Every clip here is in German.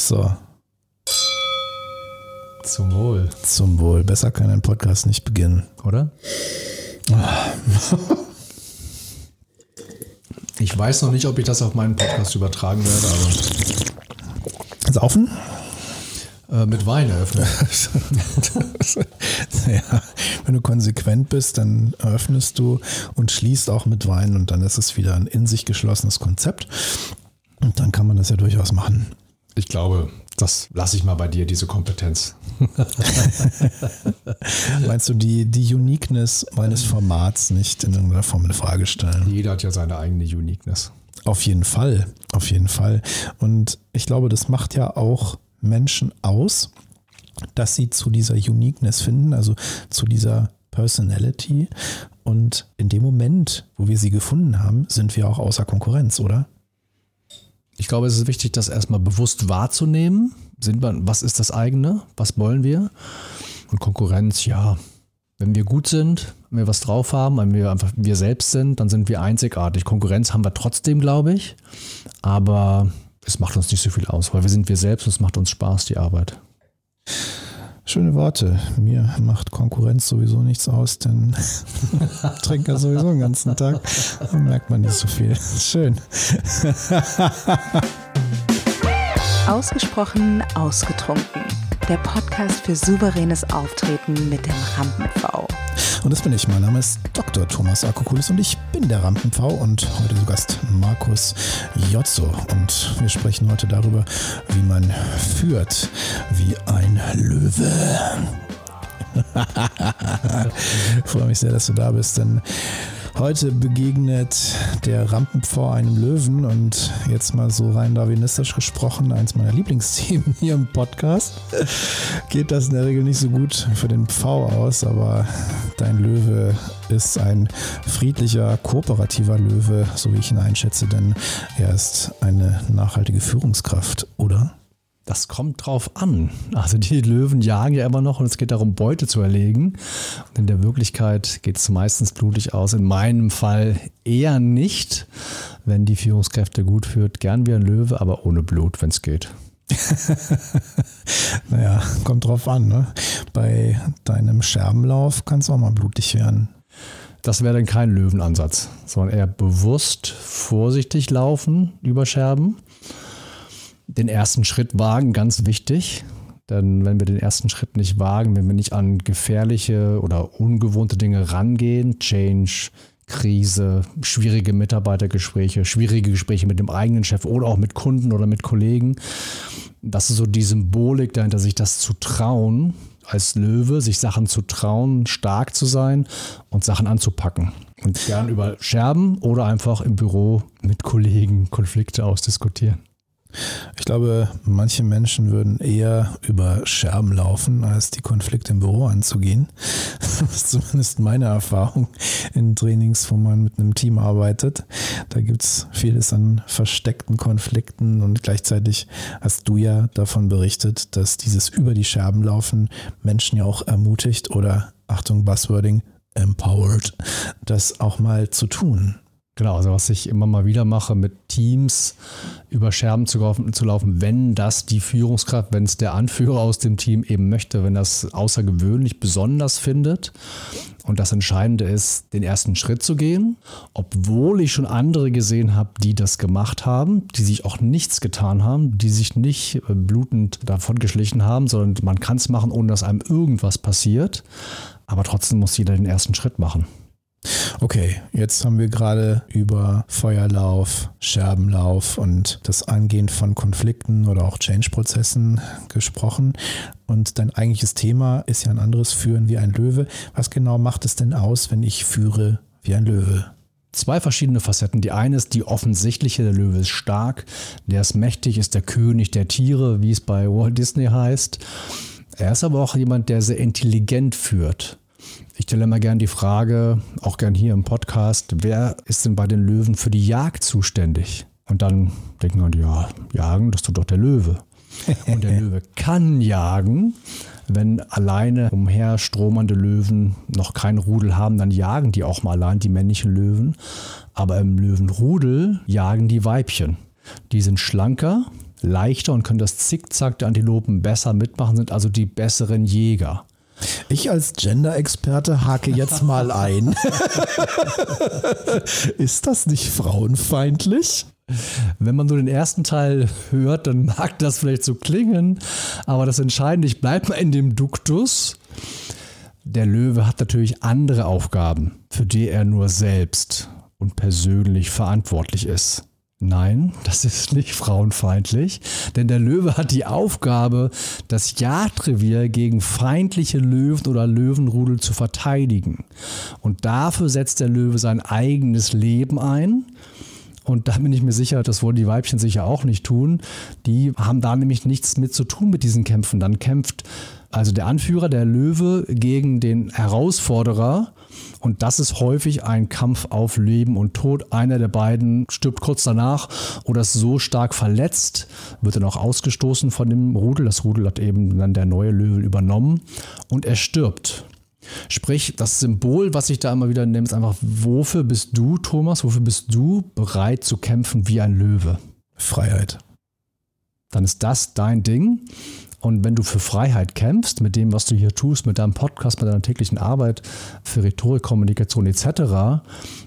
So. Zum Wohl. Zum Wohl. Besser kann ein Podcast nicht beginnen. Oder? Ich weiß noch nicht, ob ich das auf meinen Podcast übertragen werde, aber. Saufen? Äh, mit Wein eröffnen. ja, wenn du konsequent bist, dann öffnest du und schließt auch mit Wein und dann ist es wieder ein in sich geschlossenes Konzept. Und dann kann man das ja durchaus machen. Ich glaube, das lasse ich mal bei dir, diese Kompetenz. Meinst du die, die Uniqueness meines Formats nicht in irgendeiner Form eine Frage stellen? Jeder hat ja seine eigene Uniqueness. Auf jeden Fall, auf jeden Fall. Und ich glaube, das macht ja auch Menschen aus, dass sie zu dieser Uniqueness finden, also zu dieser Personality. Und in dem Moment, wo wir sie gefunden haben, sind wir auch außer Konkurrenz, oder? Ich glaube, es ist wichtig, das erstmal bewusst wahrzunehmen. Sind wir, was ist das eigene? Was wollen wir? Und Konkurrenz, ja. Wenn wir gut sind, wenn wir was drauf haben, wenn wir einfach wir selbst sind, dann sind wir einzigartig. Konkurrenz haben wir trotzdem, glaube ich. Aber es macht uns nicht so viel aus, weil wir sind wir selbst und es macht uns Spaß, die Arbeit. Schöne Worte. Mir macht Konkurrenz sowieso nichts aus, denn trinke sowieso den ganzen Tag. Da merkt man nicht so viel. Schön. Ausgesprochen ausgetrunken. Der Podcast für souveränes Auftreten mit dem Rampen-V. Und das bin ich. Mein Name ist Dr. Thomas Akokulis und ich bin der Rampen-V und heute zu Gast Markus Jotzo. Und wir sprechen heute darüber, wie man führt wie ein Löwe. ich freue mich sehr, dass du da bist, denn Heute begegnet der Rampenpfau einem Löwen und jetzt mal so rein darwinistisch gesprochen, eins meiner Lieblingsthemen hier im Podcast. Geht das in der Regel nicht so gut für den Pfau aus, aber dein Löwe ist ein friedlicher, kooperativer Löwe, so wie ich ihn einschätze, denn er ist eine nachhaltige Führungskraft, oder? Das kommt drauf an. Also die Löwen jagen ja immer noch und es geht darum, Beute zu erlegen. Und in der Wirklichkeit geht es meistens blutig aus. In meinem Fall eher nicht, wenn die Führungskräfte gut führt. Gern wie ein Löwe, aber ohne Blut, wenn es geht. naja, kommt drauf an. Ne? Bei deinem Scherbenlauf kann es auch mal blutig werden. Das wäre dann kein Löwenansatz, sondern eher bewusst vorsichtig laufen über Scherben den ersten Schritt wagen, ganz wichtig. Denn wenn wir den ersten Schritt nicht wagen, wenn wir nicht an gefährliche oder ungewohnte Dinge rangehen, Change, Krise, schwierige Mitarbeitergespräche, schwierige Gespräche mit dem eigenen Chef oder auch mit Kunden oder mit Kollegen, das ist so die Symbolik dahinter, sich das zu trauen, als Löwe, sich Sachen zu trauen, stark zu sein und Sachen anzupacken. Und gern über Scherben oder einfach im Büro mit Kollegen Konflikte ausdiskutieren. Ich glaube, manche Menschen würden eher über Scherben laufen, als die Konflikte im Büro anzugehen. Das ist zumindest meine Erfahrung in Trainings, wo man mit einem Team arbeitet. Da gibt es vieles an versteckten Konflikten und gleichzeitig hast du ja davon berichtet, dass dieses über die Scherben laufen Menschen ja auch ermutigt oder, Achtung, Buzzwording, empowered, das auch mal zu tun. Genau, also was ich immer mal wieder mache, mit Teams über Scherben zu laufen, zu laufen, wenn das die Führungskraft, wenn es der Anführer aus dem Team eben möchte, wenn das außergewöhnlich besonders findet. Und das Entscheidende ist, den ersten Schritt zu gehen, obwohl ich schon andere gesehen habe, die das gemacht haben, die sich auch nichts getan haben, die sich nicht äh, blutend davon geschlichen haben, sondern man kann es machen, ohne dass einem irgendwas passiert. Aber trotzdem muss jeder den ersten Schritt machen. Okay, jetzt haben wir gerade über Feuerlauf, Scherbenlauf und das Angehen von Konflikten oder auch Change-Prozessen gesprochen. Und dein eigentliches Thema ist ja ein anderes Führen wie ein Löwe. Was genau macht es denn aus, wenn ich führe wie ein Löwe? Zwei verschiedene Facetten. Die eine ist die offensichtliche, der Löwe ist stark, der ist mächtig, ist der König der Tiere, wie es bei Walt Disney heißt. Er ist aber auch jemand, der sehr intelligent führt. Ich stelle immer gern die Frage, auch gern hier im Podcast, wer ist denn bei den Löwen für die Jagd zuständig? Und dann denken wir, ja, jagen, das tut doch der Löwe. Und der Löwe kann jagen. Wenn alleine umherstromernde Löwen noch kein Rudel haben, dann jagen die auch mal allein, die männlichen Löwen. Aber im Löwenrudel jagen die Weibchen. Die sind schlanker, leichter und können das Zickzack der Antilopen besser mitmachen, sind also die besseren Jäger. Ich als Gender-Experte hake jetzt mal ein. Ist das nicht frauenfeindlich? Wenn man nur den ersten Teil hört, dann mag das vielleicht so klingen, aber das Entscheidende, ich bleibe mal in dem Duktus. Der Löwe hat natürlich andere Aufgaben, für die er nur selbst und persönlich verantwortlich ist. Nein, das ist nicht frauenfeindlich, denn der Löwe hat die Aufgabe, das Jagdrevier gegen feindliche Löwen oder Löwenrudel zu verteidigen. Und dafür setzt der Löwe sein eigenes Leben ein. Und da bin ich mir sicher, das wollen die Weibchen sicher auch nicht tun. Die haben da nämlich nichts mit zu tun mit diesen Kämpfen. Dann kämpft also der Anführer, der Löwe, gegen den Herausforderer. Und das ist häufig ein Kampf auf Leben und Tod. Einer der beiden stirbt kurz danach oder ist so stark verletzt, wird dann auch ausgestoßen von dem Rudel. Das Rudel hat eben dann der neue Löwe übernommen und er stirbt. Sprich, das Symbol, was ich da immer wieder nehme, ist einfach, wofür bist du, Thomas, wofür bist du bereit zu kämpfen wie ein Löwe? Freiheit. Dann ist das dein Ding. Und wenn du für Freiheit kämpfst, mit dem, was du hier tust, mit deinem Podcast, mit deiner täglichen Arbeit, für Rhetorik, Kommunikation etc.,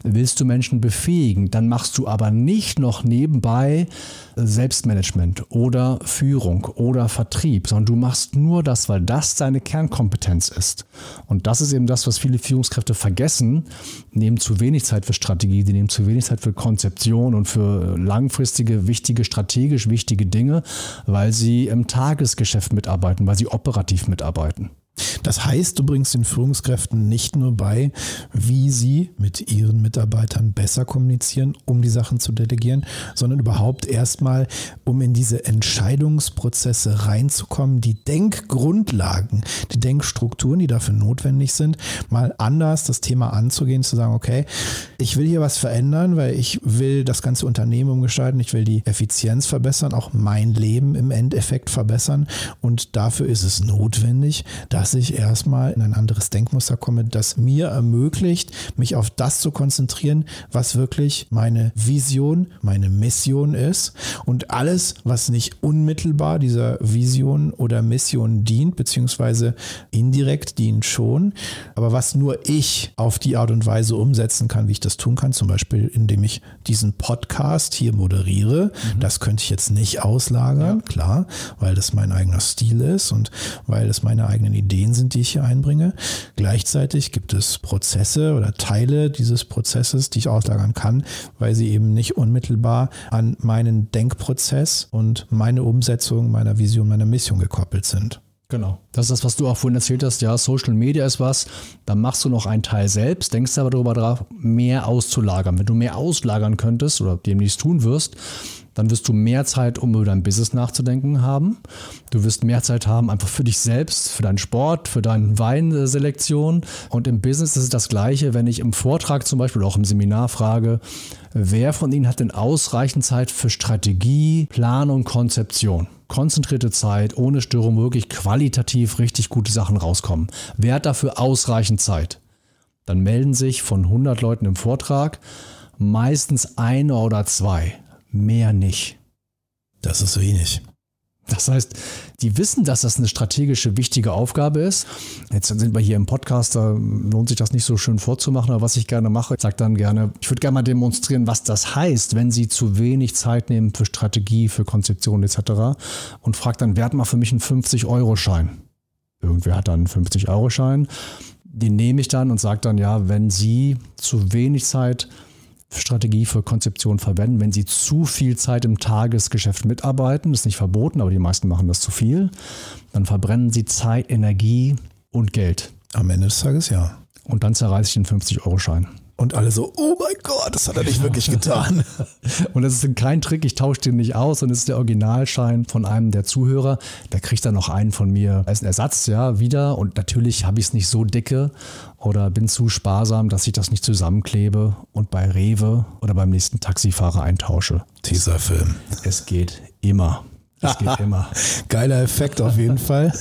willst du Menschen befähigen, dann machst du aber nicht noch nebenbei Selbstmanagement oder Führung oder Vertrieb, sondern du machst nur das, weil das deine Kernkompetenz ist. Und das ist eben das, was viele Führungskräfte vergessen, nehmen zu wenig Zeit für Strategie, die nehmen zu wenig Zeit für Konzeption und für langfristige, wichtige, strategisch wichtige Dinge, weil sie im Tagesgeschäft mitarbeiten, weil sie operativ mitarbeiten. Das heißt, du bringst den Führungskräften nicht nur bei, wie sie mit ihren Mitarbeitern besser kommunizieren, um die Sachen zu delegieren, sondern überhaupt erstmal, um in diese Entscheidungsprozesse reinzukommen, die Denkgrundlagen, die Denkstrukturen, die dafür notwendig sind, mal anders das Thema anzugehen, zu sagen, okay, ich will hier was verändern, weil ich will das ganze Unternehmen umgestalten, ich will die Effizienz verbessern, auch mein Leben im Endeffekt verbessern. Und dafür ist es notwendig, dass dass ich erstmal in ein anderes Denkmuster komme, das mir ermöglicht, mich auf das zu konzentrieren, was wirklich meine Vision, meine Mission ist. Und alles, was nicht unmittelbar dieser Vision oder Mission dient, beziehungsweise indirekt dient schon, aber was nur ich auf die Art und Weise umsetzen kann, wie ich das tun kann, zum Beispiel indem ich diesen Podcast hier moderiere. Mhm. Das könnte ich jetzt nicht auslagern, ja. klar, weil das mein eigener Stil ist und weil es meine eigenen Ideen Ideen sind, die ich hier einbringe. Gleichzeitig gibt es Prozesse oder Teile dieses Prozesses, die ich auslagern kann, weil sie eben nicht unmittelbar an meinen Denkprozess und meine Umsetzung meiner Vision, meiner Mission gekoppelt sind. Genau. Das ist das, was du auch vorhin erzählt hast. Ja, Social Media ist was. Dann machst du noch einen Teil selbst, denkst aber darüber drauf, mehr auszulagern. Wenn du mehr auslagern könntest oder demnächst tun wirst, dann wirst du mehr Zeit, um über dein Business nachzudenken haben. Du wirst mehr Zeit haben, einfach für dich selbst, für deinen Sport, für deine Weinselektion. Und im Business ist es das Gleiche, wenn ich im Vortrag zum Beispiel, auch im Seminar frage, wer von Ihnen hat denn ausreichend Zeit für Strategie, Planung, Konzeption? konzentrierte Zeit, ohne Störung, wirklich qualitativ richtig gute Sachen rauskommen. Wer hat dafür ausreichend Zeit? Dann melden sich von 100 Leuten im Vortrag meistens einer oder zwei mehr nicht. Das ist wenig. Das heißt, die wissen, dass das eine strategische, wichtige Aufgabe ist. Jetzt sind wir hier im Podcast, da lohnt sich das nicht so schön vorzumachen, aber was ich gerne mache, ich sage dann gerne, ich würde gerne mal demonstrieren, was das heißt, wenn Sie zu wenig Zeit nehmen für Strategie, für Konzeption etc. und frage dann, wer hat mal für mich einen 50-Euro-Schein? Irgendwer hat dann einen 50-Euro-Schein. Den nehme ich dann und sage dann, ja, wenn Sie zu wenig Zeit Strategie für Konzeption verwenden, wenn sie zu viel Zeit im Tagesgeschäft mitarbeiten. Das ist nicht verboten, aber die meisten machen das zu viel. Dann verbrennen sie Zeit, Energie und Geld. Am Ende des Tages ja. Und dann zerreiße ich den 50-Euro-Schein. Und alle so, oh mein Gott, das hat er nicht wirklich getan. und das ist kein Trick, ich tausche den nicht aus und es ist der Originalschein von einem der Zuhörer. Der kriegt dann noch einen von mir als Ersatz, ja, wieder. Und natürlich habe ich es nicht so dicke oder bin zu sparsam, dass ich das nicht zusammenklebe und bei Rewe oder beim nächsten Taxifahrer eintausche. Dieser Film. Es geht immer. Das geht immer. Geiler Effekt auf jeden Fall.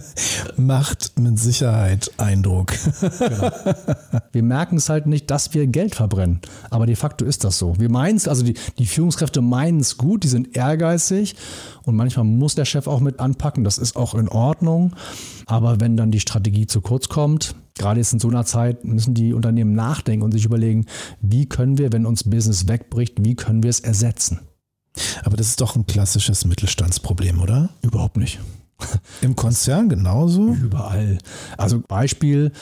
Macht mit Sicherheit Eindruck. Genau. Wir merken es halt nicht, dass wir Geld verbrennen. Aber de facto ist das so. Wir meinen es, also die, die Führungskräfte meinen es gut, die sind ehrgeizig und manchmal muss der Chef auch mit anpacken. Das ist auch in Ordnung. Aber wenn dann die Strategie zu kurz kommt, gerade jetzt in so einer Zeit, müssen die Unternehmen nachdenken und sich überlegen, wie können wir, wenn uns Business wegbricht, wie können wir es ersetzen? Aber das ist doch ein klassisches Mittelstandsproblem, oder? Überhaupt nicht. Im Konzern genauso? Überall. Also Beispiel,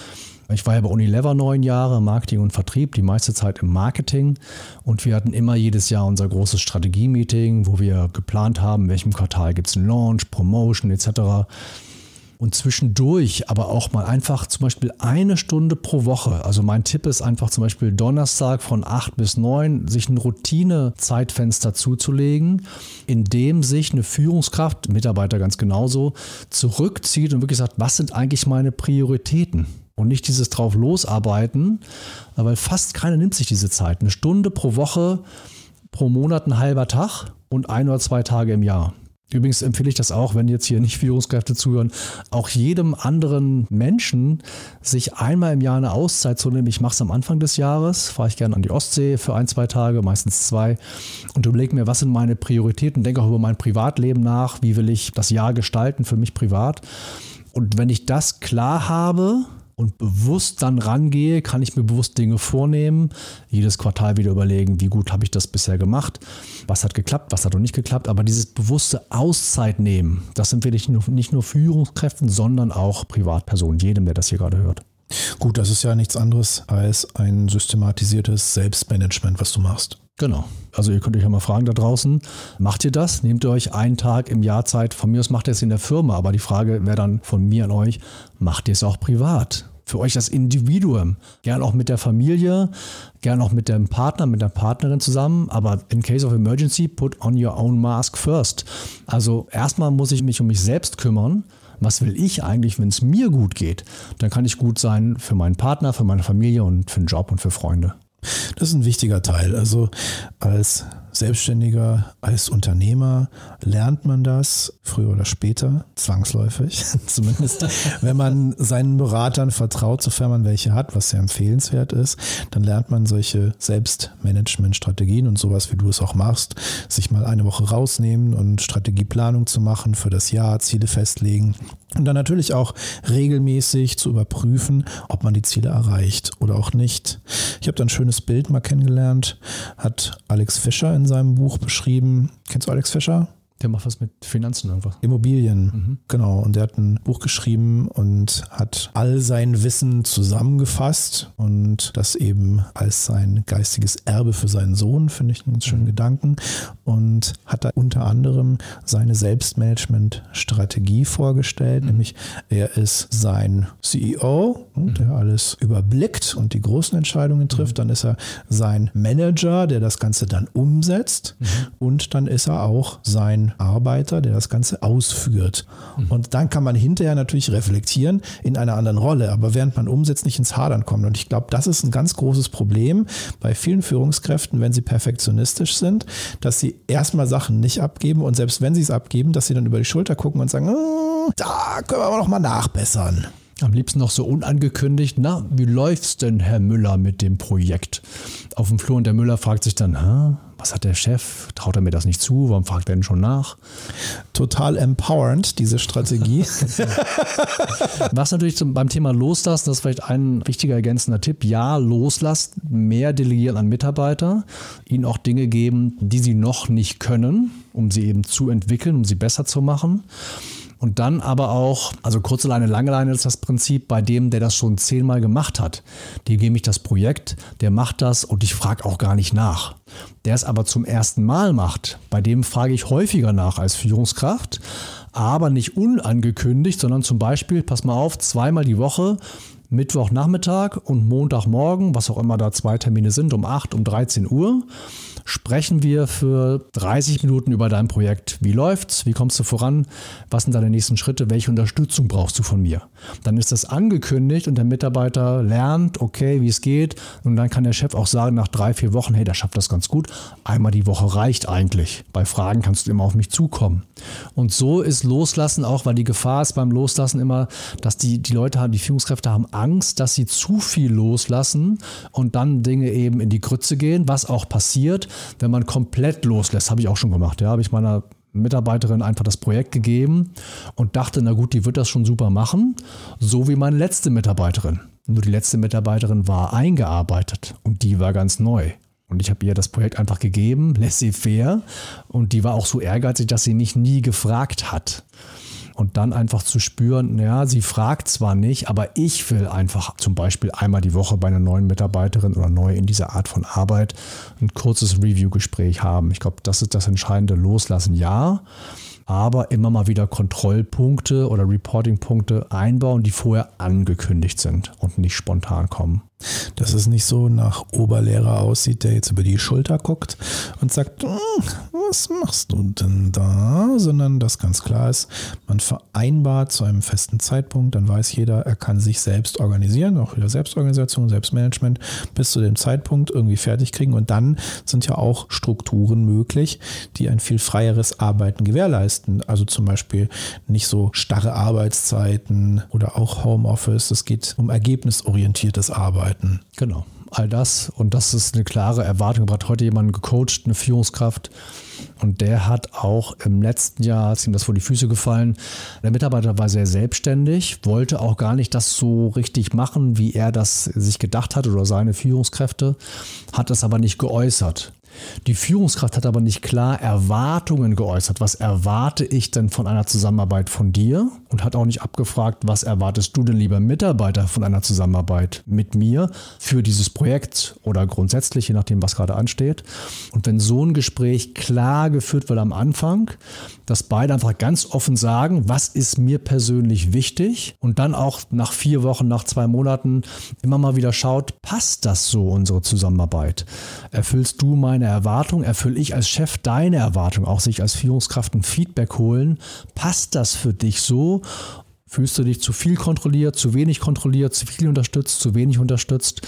ich war ja bei Unilever neun Jahre, Marketing und Vertrieb, die meiste Zeit im Marketing. Und wir hatten immer jedes Jahr unser großes Strategie-Meeting, wo wir geplant haben, in welchem Quartal gibt es einen Launch, Promotion etc und zwischendurch aber auch mal einfach zum Beispiel eine Stunde pro Woche. Also mein Tipp ist einfach zum Beispiel Donnerstag von 8 bis 9 sich ein Routine-Zeitfenster zuzulegen, in dem sich eine Führungskraft, Mitarbeiter ganz genauso, zurückzieht und wirklich sagt, was sind eigentlich meine Prioritäten? Und nicht dieses drauf losarbeiten, weil fast keiner nimmt sich diese Zeit. Eine Stunde pro Woche, pro Monat ein halber Tag und ein oder zwei Tage im Jahr. Übrigens empfehle ich das auch, wenn jetzt hier nicht Führungskräfte zuhören, auch jedem anderen Menschen sich einmal im Jahr eine Auszeit zu nehmen. Ich mache es am Anfang des Jahres, fahre ich gerne an die Ostsee für ein, zwei Tage, meistens zwei, und überlege mir, was sind meine Prioritäten, denke auch über mein Privatleben nach, wie will ich das Jahr gestalten für mich privat. Und wenn ich das klar habe, und bewusst dann rangehe, kann ich mir bewusst Dinge vornehmen, jedes Quartal wieder überlegen, wie gut habe ich das bisher gemacht, was hat geklappt, was hat noch nicht geklappt, aber dieses bewusste Auszeit nehmen, das empfehle ich nicht nur Führungskräften, sondern auch Privatpersonen, jedem, der das hier gerade hört. Gut, das ist ja nichts anderes als ein systematisiertes Selbstmanagement, was du machst. Genau. Also ihr könnt euch ja mal fragen da draußen, macht ihr das? Nehmt ihr euch einen Tag im Jahr Zeit? Von mir aus macht ihr es in der Firma, aber die Frage wäre dann von mir an euch, macht ihr es auch privat? Für euch das Individuum. Gern auch mit der Familie, gern auch mit dem Partner, mit der Partnerin zusammen, aber in case of emergency, put on your own mask first. Also erstmal muss ich mich um mich selbst kümmern was will ich eigentlich, wenn es mir gut geht, dann kann ich gut sein für meinen Partner, für meine Familie und für den Job und für Freunde. Das ist ein wichtiger Teil. Also als Selbstständiger, als Unternehmer lernt man das früher oder später, zwangsläufig, zumindest, wenn man seinen Beratern vertraut, sofern man welche hat, was sehr empfehlenswert ist, dann lernt man solche Selbstmanagement-Strategien und sowas, wie du es auch machst, sich mal eine Woche rausnehmen und Strategieplanung zu machen für das Jahr, Ziele festlegen und dann natürlich auch regelmäßig zu überprüfen, ob man die Ziele erreicht oder auch nicht. Ich habe da ein schönes Bild mal kennengelernt, hat Alex Fischer in seinem Buch beschrieben. Kennst du Alex Fischer? Der macht was mit Finanzen irgendwas. Immobilien, mhm. genau. Und der hat ein Buch geschrieben und hat all sein Wissen zusammengefasst und das eben als sein geistiges Erbe für seinen Sohn, finde ich einen schönen mhm. Gedanken. Und hat da unter anderem seine Selbstmanagement-Strategie vorgestellt, mhm. nämlich er ist sein CEO, mhm. der alles überblickt und die großen Entscheidungen trifft. Mhm. Dann ist er sein Manager, der das Ganze dann umsetzt. Mhm. Und dann ist er auch sein Arbeiter, der das Ganze ausführt. Mhm. Und dann kann man hinterher natürlich reflektieren in einer anderen Rolle, aber während man umsetzt, nicht ins Hadern kommt. Und ich glaube, das ist ein ganz großes Problem bei vielen Führungskräften, wenn sie perfektionistisch sind, dass sie erstmal Sachen nicht abgeben und selbst wenn sie es abgeben, dass sie dann über die Schulter gucken und sagen, oh, da können wir aber noch mal nachbessern. Am liebsten noch so unangekündigt, na, wie läuft's denn, Herr Müller, mit dem Projekt? Auf dem Flur und der Müller fragt sich dann, Hä, was hat der Chef? Traut er mir das nicht zu? Warum fragt er denn schon nach? Total empowernd, diese Strategie. was natürlich zum, beim Thema Loslassen, das ist vielleicht ein wichtiger ergänzender Tipp. Ja, loslassen, mehr delegieren an Mitarbeiter, ihnen auch Dinge geben, die sie noch nicht können, um sie eben zu entwickeln, um sie besser zu machen. Und dann aber auch, also kurze Leine, lange Leine ist das Prinzip bei dem, der das schon zehnmal gemacht hat. Dem gebe ich das Projekt, der macht das und ich frage auch gar nicht nach. Der es aber zum ersten Mal macht, bei dem frage ich häufiger nach als Führungskraft, aber nicht unangekündigt, sondern zum Beispiel, pass mal auf, zweimal die Woche Mittwochnachmittag und Montagmorgen, was auch immer da zwei Termine sind, um 8, um 13 Uhr, sprechen wir für 30 Minuten über dein Projekt. Wie läuft's? Wie kommst du voran? Was sind deine nächsten Schritte? Welche Unterstützung brauchst du von mir? Dann ist das angekündigt und der Mitarbeiter lernt, okay, wie es geht. Und dann kann der Chef auch sagen, nach drei, vier Wochen, hey, der schafft das ganz gut. Einmal die Woche reicht eigentlich. Bei Fragen kannst du immer auf mich zukommen. Und so ist Loslassen auch, weil die Gefahr ist beim Loslassen immer, dass die, die Leute haben, die Führungskräfte haben Angst, dass sie zu viel loslassen und dann Dinge eben in die Grütze gehen, was auch passiert, wenn man komplett loslässt. Habe ich auch schon gemacht. Ja, habe ich meiner Mitarbeiterin einfach das Projekt gegeben und dachte, na gut, die wird das schon super machen, so wie meine letzte Mitarbeiterin. Nur die letzte Mitarbeiterin war eingearbeitet und die war ganz neu. Und ich habe ihr das Projekt einfach gegeben, laissez-faire. Und die war auch so ehrgeizig, dass sie mich nie gefragt hat. Und dann einfach zu spüren, ja, sie fragt zwar nicht, aber ich will einfach zum Beispiel einmal die Woche bei einer neuen Mitarbeiterin oder neu in dieser Art von Arbeit ein kurzes Review-Gespräch haben. Ich glaube, das ist das entscheidende Loslassen. Ja, aber immer mal wieder Kontrollpunkte oder Reporting-Punkte einbauen, die vorher angekündigt sind und nicht spontan kommen. Dass es nicht so nach Oberlehrer aussieht, der jetzt über die Schulter guckt und sagt, hm, was machst du denn da? Sondern dass ganz klar ist, man vereinbart zu einem festen Zeitpunkt, dann weiß jeder, er kann sich selbst organisieren, auch wieder Selbstorganisation, Selbstmanagement, bis zu dem Zeitpunkt irgendwie fertig kriegen. Und dann sind ja auch Strukturen möglich, die ein viel freieres Arbeiten gewährleisten. Also zum Beispiel nicht so starre Arbeitszeiten oder auch Homeoffice. Es geht um ergebnisorientiertes Arbeiten arbeiten. Genau, all das. Und das ist eine klare Erwartung. Ich habe heute jemanden gecoacht, eine Führungskraft. Und der hat auch im letzten Jahr, ist ihm das vor die Füße gefallen, der Mitarbeiter war sehr selbstständig, wollte auch gar nicht das so richtig machen, wie er das sich gedacht hat oder seine Führungskräfte, hat das aber nicht geäußert. Die Führungskraft hat aber nicht klar Erwartungen geäußert. Was erwarte ich denn von einer Zusammenarbeit von dir? Und hat auch nicht abgefragt, was erwartest du denn, lieber Mitarbeiter, von einer Zusammenarbeit mit mir für dieses Projekt oder grundsätzlich, je nachdem, was gerade ansteht. Und wenn so ein Gespräch klar geführt wird am Anfang, dass beide einfach ganz offen sagen, was ist mir persönlich wichtig und dann auch nach vier Wochen, nach zwei Monaten immer mal wieder schaut, passt das so, unsere Zusammenarbeit? Erfüllst du meine Erwartung? Erfülle ich als Chef deine Erwartung? Auch sich als Führungskraft ein Feedback holen. Passt das für dich so? Fühlst du dich zu viel kontrolliert, zu wenig kontrolliert, zu viel unterstützt, zu wenig unterstützt?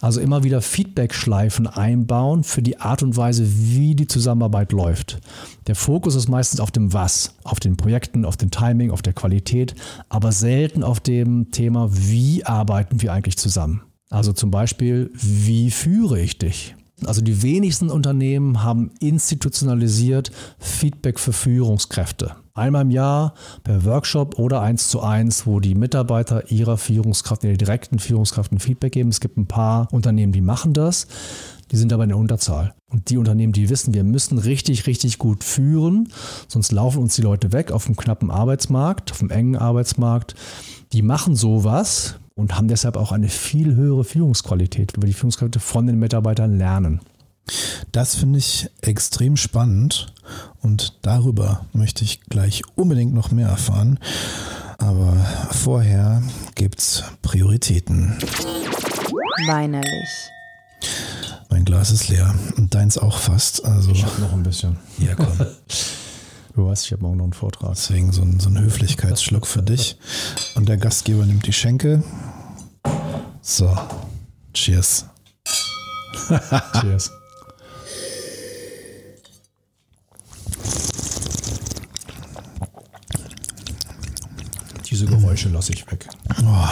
Also immer wieder Feedback-Schleifen einbauen für die Art und Weise, wie die Zusammenarbeit läuft. Der Fokus ist meistens auf dem Was, auf den Projekten, auf dem Timing, auf der Qualität, aber selten auf dem Thema, wie arbeiten wir eigentlich zusammen. Also zum Beispiel, wie führe ich dich? Also die wenigsten Unternehmen haben institutionalisiert Feedback für Führungskräfte. Einmal im Jahr per Workshop oder eins zu eins, wo die Mitarbeiter ihrer Führungskraft, ihrer direkten Führungskraft ein Feedback geben. Es gibt ein paar Unternehmen, die machen das. Die sind aber in der Unterzahl. Und die Unternehmen, die wissen, wir müssen richtig, richtig gut führen, sonst laufen uns die Leute weg auf dem knappen Arbeitsmarkt, auf dem engen Arbeitsmarkt. Die machen sowas, und haben deshalb auch eine viel höhere Führungsqualität, weil die Führungskräfte von den Mitarbeitern lernen. Das finde ich extrem spannend und darüber möchte ich gleich unbedingt noch mehr erfahren. Aber vorher gibt es Prioritäten. Weinerlich. Mein Glas ist leer und deins auch fast. Also, ich habe noch ein bisschen. Ja, komm. Du weißt, ich habe morgen noch einen Vortrag. Deswegen so ein, so ein Höflichkeitsschluck für dich. Und der Gastgeber nimmt die Schenke. So, cheers. cheers. Diese Geräusche lasse ich weg. Oh,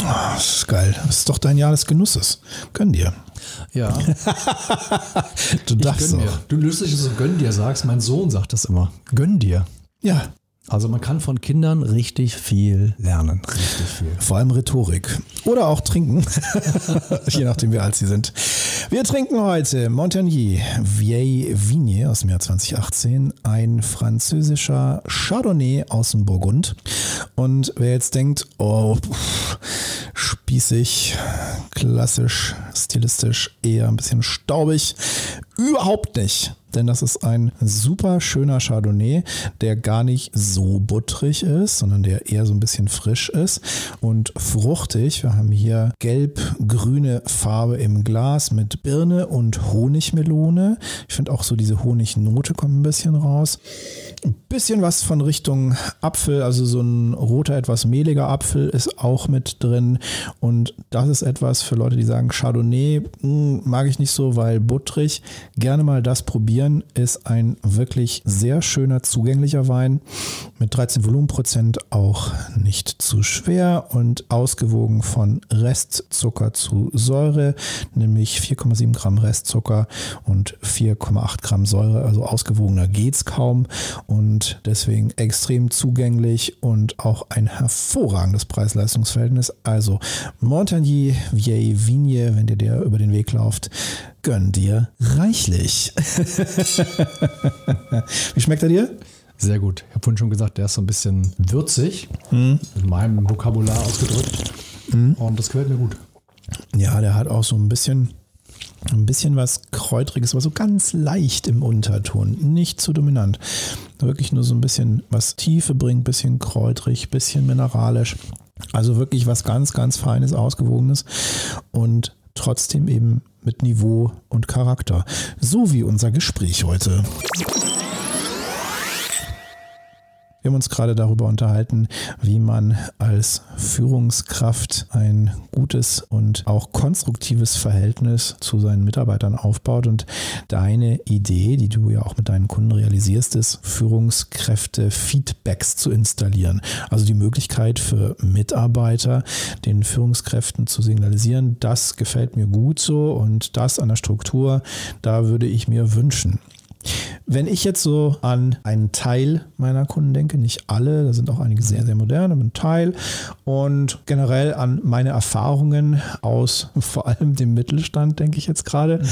das ist geil. Das ist doch dein Jahr des Genusses. Gönn dir. Ja. du darfst auch. Du lustig, dass du gönn dir sagst. Mein Sohn sagt das immer. Gönn dir. Ja. Also man kann von Kindern richtig viel lernen. Richtig viel. Vor allem Rhetorik. Oder auch trinken. Je nachdem, wie alt sie sind. Wir trinken heute Montagnier Vieille Vigne aus dem Jahr 2018. Ein französischer Chardonnay aus dem Burgund. Und wer jetzt denkt, oh, spießig, klassisch, stilistisch, eher ein bisschen staubig. Überhaupt nicht denn das ist ein super schöner Chardonnay, der gar nicht so buttrig ist, sondern der eher so ein bisschen frisch ist und fruchtig. Wir haben hier gelb-grüne Farbe im Glas mit Birne und Honigmelone. Ich finde auch so diese Honignote kommt ein bisschen raus. Bisschen was von Richtung Apfel, also so ein roter, etwas mehliger Apfel ist auch mit drin. Und das ist etwas für Leute, die sagen, Chardonnay hm, mag ich nicht so, weil buttrig. Gerne mal das probieren. Ist ein wirklich sehr schöner, zugänglicher Wein mit 13 Volumenprozent, auch nicht zu schwer und ausgewogen von Restzucker zu Säure, nämlich 4,7 Gramm Restzucker und 4,8 Gramm Säure. Also ausgewogener geht es kaum und deswegen extrem zugänglich und auch ein hervorragendes Preis-Leistungs-Verhältnis. Also Montagny Vieille Vigne, wenn dir der über den Weg läuft, gönn dir reichlich. Wie schmeckt er dir? Sehr gut. Ich habe vorhin schon gesagt, der ist so ein bisschen würzig, mhm. in meinem Vokabular ausgedrückt. Mhm. Und das gefällt mir gut. Ja, der hat auch so ein bisschen ein bisschen was Kräutriges, aber so ganz leicht im Unterton, nicht zu dominant. Wirklich nur so ein bisschen was Tiefe bringt, bisschen kräutrig, bisschen mineralisch. Also wirklich was ganz, ganz Feines, Ausgewogenes und trotzdem eben mit Niveau und Charakter. So wie unser Gespräch heute. Wir haben uns gerade darüber unterhalten, wie man als Führungskraft ein gutes und auch konstruktives Verhältnis zu seinen Mitarbeitern aufbaut. Und deine Idee, die du ja auch mit deinen Kunden realisierst, ist, Führungskräfte-Feedbacks zu installieren. Also die Möglichkeit für Mitarbeiter, den Führungskräften zu signalisieren, das gefällt mir gut so und das an der Struktur, da würde ich mir wünschen. Wenn ich jetzt so an einen Teil meiner Kunden denke, nicht alle, da sind auch einige sehr, sehr modern, aber ein Teil und generell an meine Erfahrungen aus vor allem dem Mittelstand, denke ich jetzt gerade, mhm.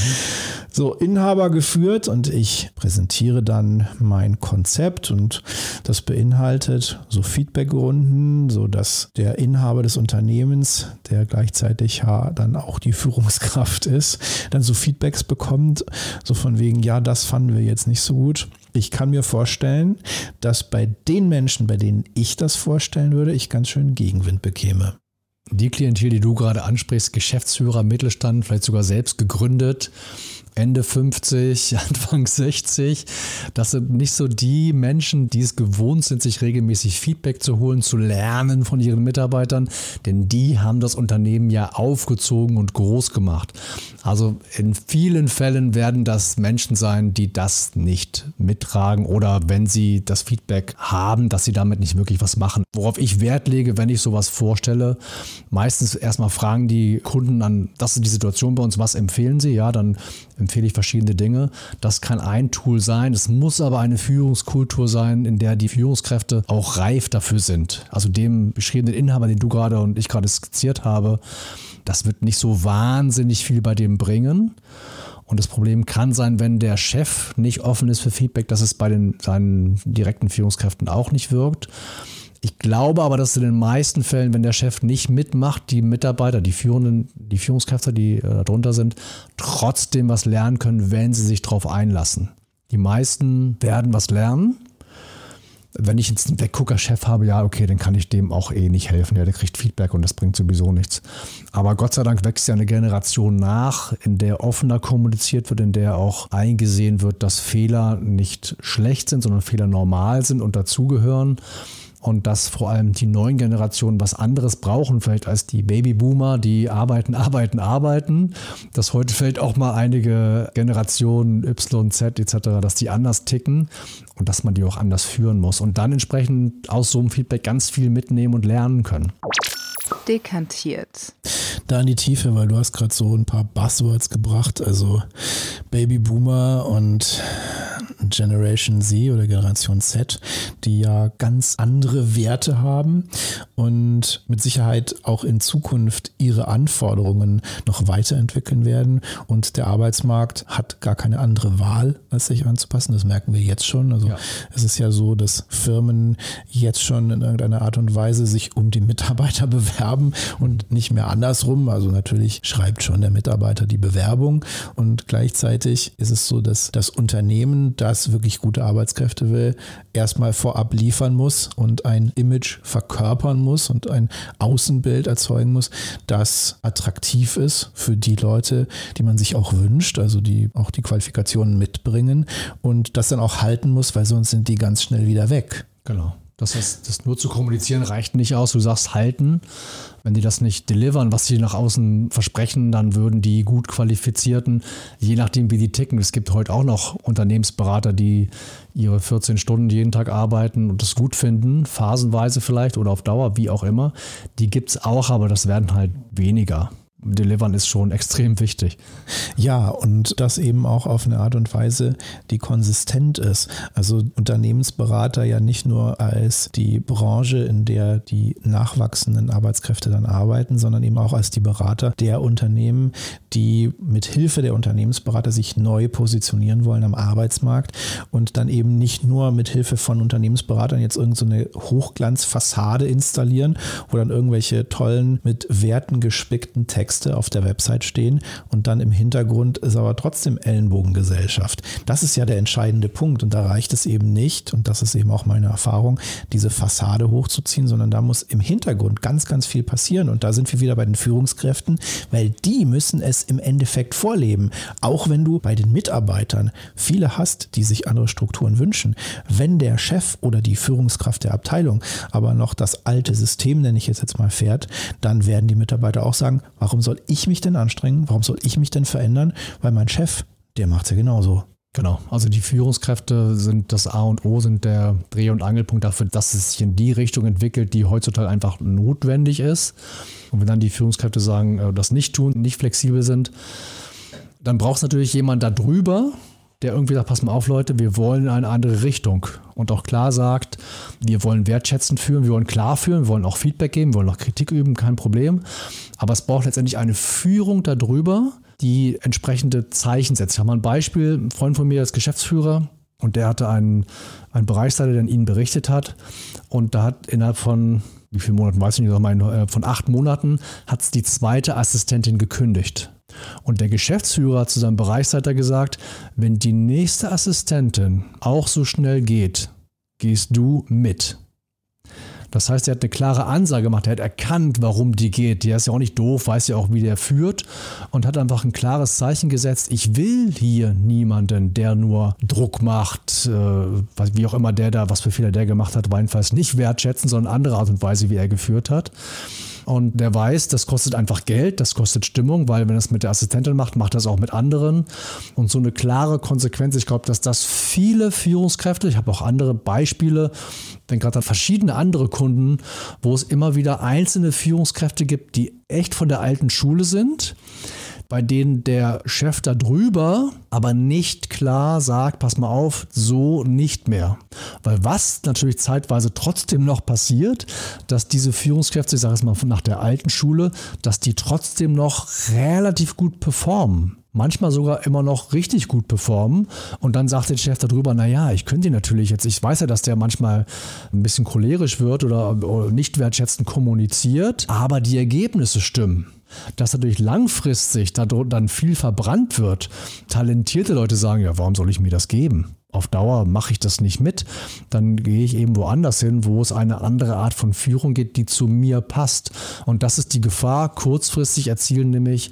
so Inhaber geführt und ich präsentiere dann mein Konzept und das beinhaltet so Feedbackrunden, so dass der Inhaber des Unternehmens, der gleichzeitig ja dann auch die Führungskraft ist, dann so Feedbacks bekommt, so von wegen, ja, das fanden wir jetzt nicht so gut. Ich kann mir vorstellen, dass bei den Menschen, bei denen ich das vorstellen würde, ich ganz schön Gegenwind bekäme. Die Klientel, die du gerade ansprichst, Geschäftsführer, Mittelstand, vielleicht sogar selbst gegründet, Ende 50, Anfang 60. Das sind nicht so die Menschen, die es gewohnt sind, sich regelmäßig Feedback zu holen, zu lernen von ihren Mitarbeitern, denn die haben das Unternehmen ja aufgezogen und groß gemacht. Also in vielen Fällen werden das Menschen sein, die das nicht mittragen oder wenn sie das Feedback haben, dass sie damit nicht wirklich was machen. Worauf ich Wert lege, wenn ich sowas vorstelle, meistens erstmal fragen die Kunden an, das ist die Situation bei uns, was empfehlen sie? Ja, dann empfehle ich verschiedene Dinge. Das kann ein Tool sein. Es muss aber eine Führungskultur sein, in der die Führungskräfte auch reif dafür sind. Also dem beschriebenen Inhaber, den du gerade und ich gerade skizziert habe, das wird nicht so wahnsinnig viel bei dem bringen. Und das Problem kann sein, wenn der Chef nicht offen ist für Feedback, dass es bei den, seinen direkten Führungskräften auch nicht wirkt. Ich glaube aber, dass in den meisten Fällen, wenn der Chef nicht mitmacht, die Mitarbeiter, die führenden, die Führungskräfte, die äh, darunter sind, trotzdem was lernen können, wenn sie sich darauf einlassen. Die meisten werden was lernen. Wenn ich jetzt einen Weggucker-Chef habe, ja, okay, dann kann ich dem auch eh nicht helfen. Ja, der kriegt Feedback und das bringt sowieso nichts. Aber Gott sei Dank wächst ja eine Generation nach, in der offener kommuniziert wird, in der auch eingesehen wird, dass Fehler nicht schlecht sind, sondern Fehler normal sind und dazugehören und dass vor allem die neuen Generationen was anderes brauchen, vielleicht als die Babyboomer, die arbeiten, arbeiten, arbeiten. Dass heute vielleicht auch mal einige Generationen Y, Z etc., dass die anders ticken und dass man die auch anders führen muss und dann entsprechend aus so einem Feedback ganz viel mitnehmen und lernen können. Dekantiert. Da in die Tiefe, weil du hast gerade so ein paar Buzzwords gebracht, also Babyboomer und Generation Z oder Generation Z, die ja ganz andere Werte haben und mit Sicherheit auch in Zukunft ihre Anforderungen noch weiterentwickeln werden. Und der Arbeitsmarkt hat gar keine andere Wahl, als sich anzupassen. Das merken wir jetzt schon. Also ja. es ist ja so, dass Firmen jetzt schon in irgendeiner Art und Weise sich um die Mitarbeiter bewerben und nicht mehr andersrum. Also natürlich schreibt schon der Mitarbeiter die Bewerbung und gleichzeitig ist es so, dass das Unternehmen, das wirklich gute Arbeitskräfte will, erstmal vorab liefern muss und ein Image verkörpern muss und ein Außenbild erzeugen muss, das attraktiv ist für die Leute, die man sich auch wünscht, also die auch die Qualifikationen mitbringen und das dann auch halten muss, weil sonst sind die ganz schnell wieder weg. Genau. Das heißt, das nur zu kommunizieren reicht nicht aus. Du sagst halten. Wenn die das nicht delivern, was sie nach außen versprechen, dann würden die gut qualifizierten, je nachdem wie die ticken. Es gibt heute auch noch Unternehmensberater, die ihre 14 Stunden jeden Tag arbeiten und das gut finden, phasenweise vielleicht oder auf Dauer, wie auch immer. Die gibt es auch, aber das werden halt weniger delivern ist schon extrem wichtig. Ja, und das eben auch auf eine Art und Weise, die konsistent ist. Also Unternehmensberater ja nicht nur als die Branche, in der die nachwachsenden Arbeitskräfte dann arbeiten, sondern eben auch als die Berater der Unternehmen, die mit Hilfe der Unternehmensberater sich neu positionieren wollen am Arbeitsmarkt und dann eben nicht nur mit Hilfe von Unternehmensberatern jetzt irgendeine so Hochglanzfassade installieren, wo dann irgendwelche tollen, mit Werten gespickten Texte Texte auf der Website stehen und dann im Hintergrund ist aber trotzdem Ellenbogengesellschaft. Das ist ja der entscheidende Punkt und da reicht es eben nicht, und das ist eben auch meine Erfahrung, diese Fassade hochzuziehen, sondern da muss im Hintergrund ganz, ganz viel passieren und da sind wir wieder bei den Führungskräften, weil die müssen es im Endeffekt vorleben. Auch wenn du bei den Mitarbeitern viele hast, die sich andere Strukturen wünschen. Wenn der Chef oder die Führungskraft der Abteilung aber noch das alte System, nenne ich jetzt jetzt mal, fährt, dann werden die Mitarbeiter auch sagen, warum soll ich mich denn anstrengen? Warum soll ich mich denn verändern? Weil mein Chef, der macht es ja genauso. Genau, also die Führungskräfte sind das A und O, sind der Dreh- und Angelpunkt dafür, dass es sich in die Richtung entwickelt, die heutzutage einfach notwendig ist. Und wenn dann die Führungskräfte sagen, äh, das nicht tun, nicht flexibel sind, dann braucht es natürlich jemand da drüber, der irgendwie sagt, pass mal auf Leute, wir wollen in eine andere Richtung und auch klar sagt, wir wollen wertschätzend führen, wir wollen klar führen, wir wollen auch Feedback geben, wir wollen auch Kritik üben, kein Problem. Aber es braucht letztendlich eine Führung darüber, die entsprechende Zeichen setzt. Ich habe mal ein Beispiel, ein Freund von mir ist Geschäftsführer und der hatte einen, einen Bereichsleiter, der ihnen berichtet hat und da hat innerhalb von wie viele Monaten, weiß ich nicht, äh, von acht Monaten hat es die zweite Assistentin gekündigt. Und der Geschäftsführer hat zu seinem Bereichsleiter gesagt, wenn die nächste Assistentin auch so schnell geht, gehst du mit. Das heißt, er hat eine klare Ansage gemacht. Er hat erkannt, warum die geht. Der ist ja auch nicht doof, weiß ja auch, wie der führt und hat einfach ein klares Zeichen gesetzt. Ich will hier niemanden, der nur Druck macht, äh, wie auch immer der da, was für Fehler der gemacht hat, jedenfalls nicht wertschätzen, sondern andere Art und Weise, wie er geführt hat. Und der weiß, das kostet einfach Geld, das kostet Stimmung, weil wenn er es mit der Assistentin macht, macht er es auch mit anderen. Und so eine klare Konsequenz, ich glaube, dass das viele Führungskräfte, ich habe auch andere Beispiele, denke gerade verschiedene andere Kunden, wo es immer wieder einzelne Führungskräfte gibt, die echt von der alten Schule sind bei denen der Chef da drüber aber nicht klar sagt, pass mal auf, so nicht mehr. Weil was natürlich zeitweise trotzdem noch passiert, dass diese Führungskräfte, ich sage es mal nach der alten Schule, dass die trotzdem noch relativ gut performen manchmal sogar immer noch richtig gut performen. Und dann sagt der Chef darüber, naja, ich könnte natürlich jetzt, ich weiß ja, dass der manchmal ein bisschen cholerisch wird oder, oder nicht wertschätzend kommuniziert, aber die Ergebnisse stimmen dass natürlich langfristig dann viel verbrannt wird. Talentierte Leute sagen, ja, warum soll ich mir das geben? Auf Dauer mache ich das nicht mit, dann gehe ich eben woanders hin, wo es eine andere Art von Führung gibt, die zu mir passt. Und das ist die Gefahr. Kurzfristig erzielen nämlich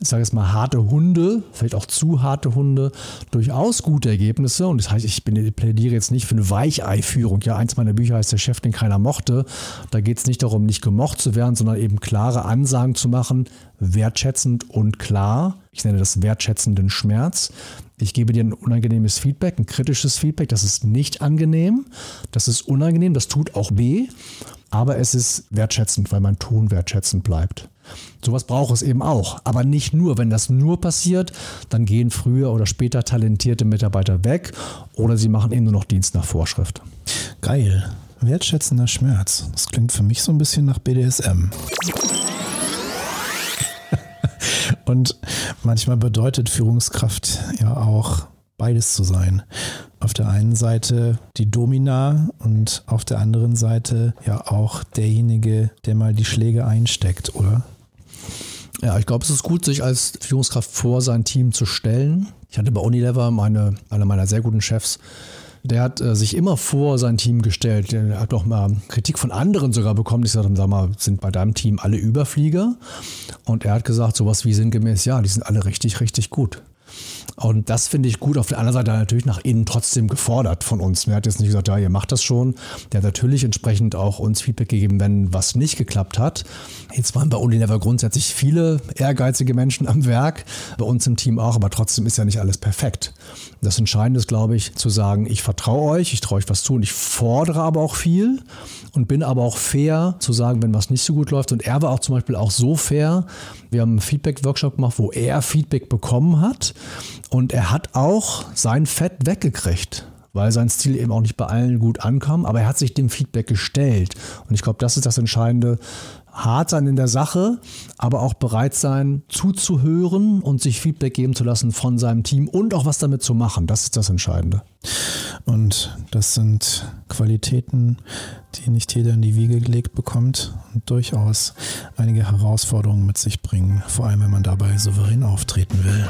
ich sage jetzt mal, harte Hunde, vielleicht auch zu harte Hunde, durchaus gute Ergebnisse. Und das heißt, ich bin, plädiere jetzt nicht für eine Weichei-Führung. Ja, eins meiner Bücher heißt Der Chef, den keiner mochte. Da geht es nicht darum, nicht gemocht zu werden, sondern eben klare Ansagen zu machen, wertschätzend und klar. Ich nenne das wertschätzenden Schmerz. Ich gebe dir ein unangenehmes Feedback, ein kritisches Feedback. Das ist nicht angenehm. Das ist unangenehm. Das tut auch weh. Aber es ist wertschätzend, weil mein Ton wertschätzend bleibt. Sowas braucht es eben auch. Aber nicht nur. Wenn das nur passiert, dann gehen früher oder später talentierte Mitarbeiter weg oder sie machen eben nur noch Dienst nach Vorschrift. Geil. Wertschätzender Schmerz. Das klingt für mich so ein bisschen nach BDSM. Und manchmal bedeutet Führungskraft ja auch beides zu sein. Auf der einen Seite die Domina und auf der anderen Seite ja auch derjenige, der mal die Schläge einsteckt, oder? Ja, ich glaube, es ist gut, sich als Führungskraft vor sein Team zu stellen. Ich hatte bei Unilever meine, einer meiner sehr guten Chefs, der hat äh, sich immer vor sein Team gestellt. Der hat auch mal Kritik von anderen sogar bekommen. Ich sagte, sag mal, sind bei deinem Team alle Überflieger? Und er hat gesagt, sowas wie sinngemäß, ja, die sind alle richtig, richtig gut. Und das finde ich gut. Auf der anderen Seite natürlich nach innen trotzdem gefordert von uns. Er hat jetzt nicht gesagt, ja, ihr macht das schon. Der hat natürlich entsprechend auch uns Feedback gegeben, wenn was nicht geklappt hat. Jetzt waren bei Unilever grundsätzlich viele ehrgeizige Menschen am Werk, bei uns im Team auch, aber trotzdem ist ja nicht alles perfekt. Das Entscheidende ist, glaube ich, zu sagen, ich vertraue euch, ich traue euch was zu und ich fordere aber auch viel und bin aber auch fair zu sagen, wenn was nicht so gut läuft. Und er war auch zum Beispiel auch so fair. Wir haben einen Feedback-Workshop gemacht, wo er Feedback bekommen hat und er hat auch sein Fett weggekriegt weil sein Stil eben auch nicht bei allen gut ankam, aber er hat sich dem Feedback gestellt. Und ich glaube, das ist das Entscheidende, hart sein in der Sache, aber auch bereit sein, zuzuhören und sich Feedback geben zu lassen von seinem Team und auch was damit zu machen. Das ist das Entscheidende. Und das sind Qualitäten, die nicht jeder in die Wiege gelegt bekommt und durchaus einige Herausforderungen mit sich bringen, vor allem wenn man dabei souverän auftreten will.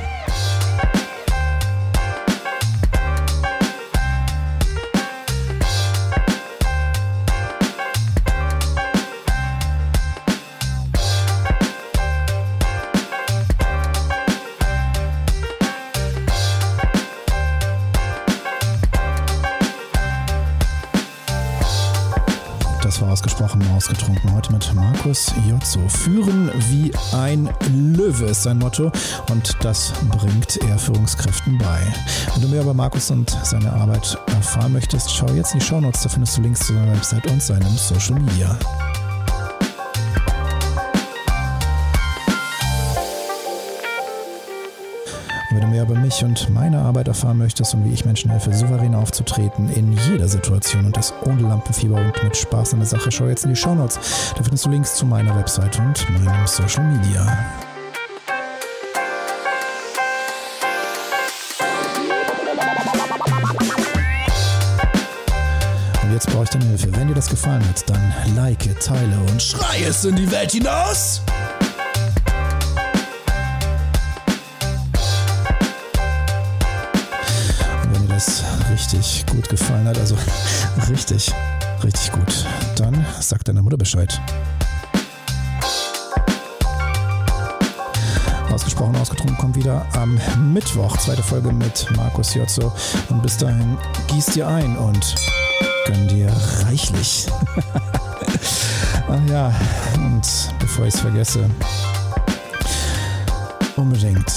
Ausgetrunken. Heute mit Markus Jotzo. Führen wie ein Löwe ist sein Motto und das bringt er Führungskräften bei. Wenn du mehr über Markus und seine Arbeit erfahren möchtest, schau jetzt in die Shownotes. Da findest du Links zu seiner Website und seinem Social Media. Über mich und meine Arbeit erfahren möchtest und wie ich Menschen helfe, souverän aufzutreten in jeder Situation und das ohne Lampenfieber und mit Spaß an der Sache, schau jetzt in die Shownotes. Da findest du Links zu meiner Website und meinem Social Media. Und jetzt brauche ich deine Hilfe. Wenn dir das gefallen hat, dann like, teile und schrei es in die Welt hinaus! Richtig gut gefallen hat. Also richtig, richtig gut. Dann sag deiner Mutter Bescheid. Ausgesprochen, ausgetrunken kommt wieder am Mittwoch. Zweite Folge mit Markus Jotzo. Und bis dahin gieß dir ein und gönn dir reichlich. Ach ja, und bevor ich es vergesse, unbedingt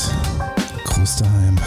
Gruß daheim.